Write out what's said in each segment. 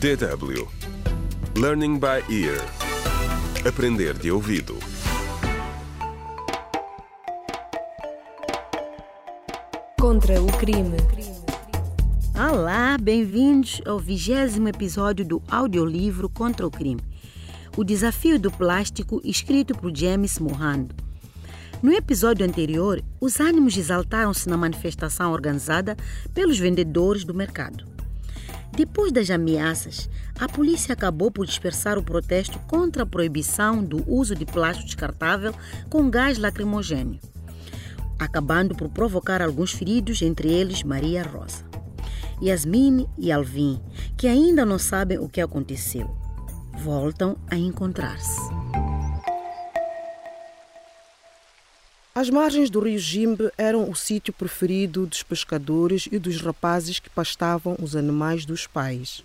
DW Learning by Ear Aprender de ouvido Contra o crime. Olá, bem-vindos ao vigésimo episódio do audiolivro Contra o Crime. O desafio do plástico, escrito por James Mohand. No episódio anterior, os ânimos exaltaram-se na manifestação organizada pelos vendedores do mercado. Depois das ameaças, a polícia acabou por dispersar o protesto contra a proibição do uso de plástico descartável com gás lacrimogêneo, acabando por provocar alguns feridos, entre eles Maria Rosa. Yasmine e Alvin, que ainda não sabem o que aconteceu, voltam a encontrar-se. As margens do rio Jimbe eram o sítio preferido dos pescadores e dos rapazes que pastavam os animais dos pais.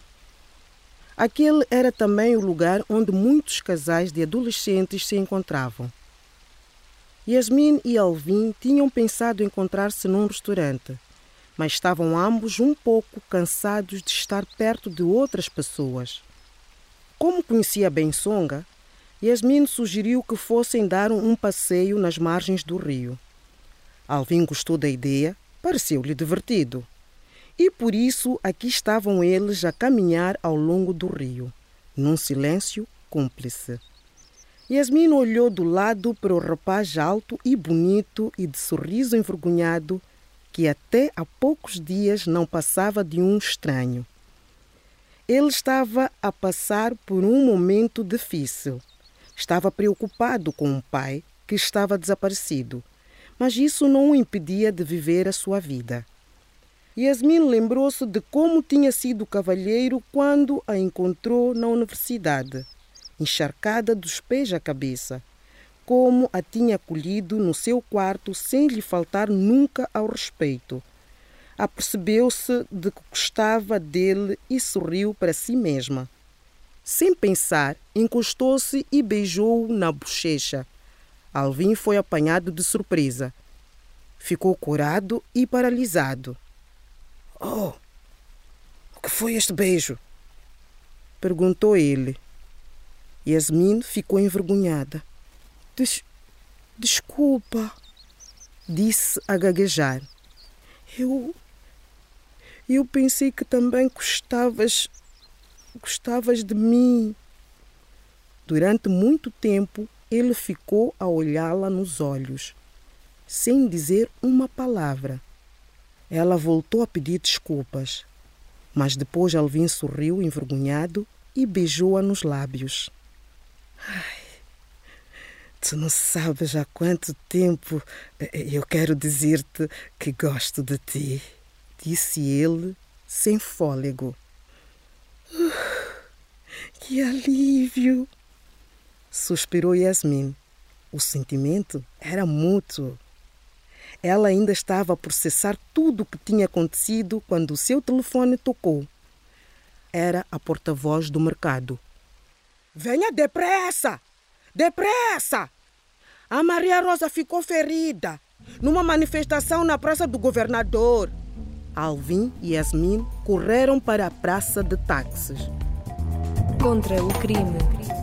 Aquele era também o lugar onde muitos casais de adolescentes se encontravam. Yasmin e Alvin tinham pensado encontrar-se num restaurante, mas estavam ambos um pouco cansados de estar perto de outras pessoas. Como conhecia bem Songa, Yasmin sugeriu que fossem dar um passeio nas margens do rio. Alvin gostou da ideia, pareceu-lhe divertido. E por isso aqui estavam eles a caminhar ao longo do rio, num silêncio cúmplice. Yasmin olhou do lado para o rapaz alto e bonito e de sorriso envergonhado, que até há poucos dias não passava de um estranho. Ele estava a passar por um momento difícil. Estava preocupado com o pai que estava desaparecido, mas isso não o impedia de viver a sua vida. Yasmin lembrou-se de como tinha sido cavalheiro quando a encontrou na universidade, encharcada dos pés à cabeça, como a tinha acolhido no seu quarto sem lhe faltar nunca ao respeito. Apercebeu-se de que gostava dele e sorriu para si mesma. Sem pensar, encostou-se e beijou-o na bochecha. Alvin foi apanhado de surpresa. Ficou curado e paralisado. Oh, o que foi este beijo? Perguntou ele. Yasmin ficou envergonhada. Des desculpa, disse a gaguejar. Eu. Eu pensei que também gostavas gostavas de mim. Durante muito tempo, ele ficou a olhá-la nos olhos, sem dizer uma palavra. Ela voltou a pedir desculpas, mas depois Alvin sorriu envergonhado e beijou-a nos lábios. Ai, tu não sabes há quanto tempo eu quero dizer-te que gosto de ti, disse ele sem fôlego. Que alívio! Suspirou Yasmin. O sentimento era mútuo. Ela ainda estava a processar tudo o que tinha acontecido quando o seu telefone tocou. Era a porta-voz do mercado. Venha depressa! Depressa! A Maria Rosa ficou ferida numa manifestação na Praça do Governador. Alvin e Yasmin correram para a praça de táxis. Contra o crime.